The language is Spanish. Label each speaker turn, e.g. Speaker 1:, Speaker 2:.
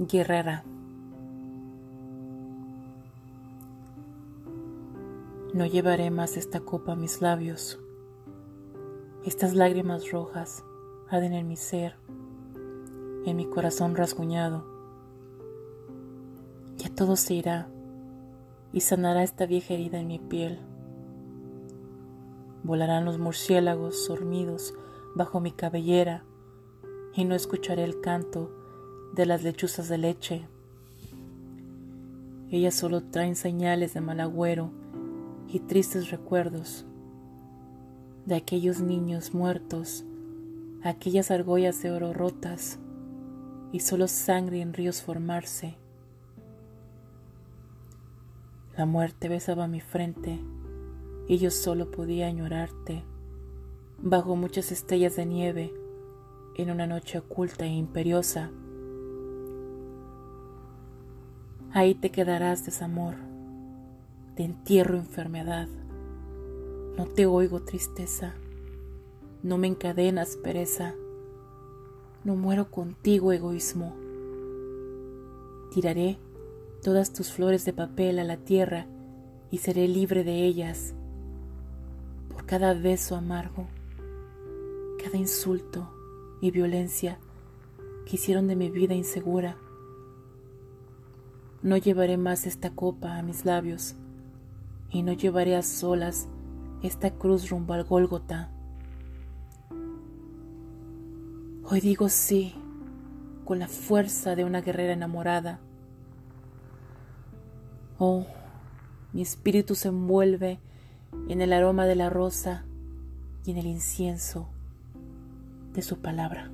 Speaker 1: Guerrera. No llevaré más esta copa a mis labios. Estas lágrimas rojas arden en mi ser, en mi corazón rasguñado. Ya todo se irá y sanará esta vieja herida en mi piel. Volarán los murciélagos dormidos bajo mi cabellera y no escucharé el canto de las lechuzas de leche. Ellas solo traen señales de mal agüero y tristes recuerdos de aquellos niños muertos, aquellas argollas de oro rotas y solo sangre en ríos formarse. La muerte besaba mi frente y yo solo podía añorarte bajo muchas estrellas de nieve en una noche oculta e imperiosa. Ahí te quedarás, desamor, te entierro enfermedad. No te oigo tristeza, no me encadenas pereza, no muero contigo egoísmo. Tiraré todas tus flores de papel a la tierra y seré libre de ellas por cada beso amargo, cada insulto y violencia que hicieron de mi vida insegura no llevaré más esta copa a mis labios y no llevaré a solas esta cruz rumbo al Gólgota. Hoy digo sí con la fuerza de una guerrera enamorada. Oh, mi espíritu se envuelve en el aroma de la rosa y en el incienso de su palabra.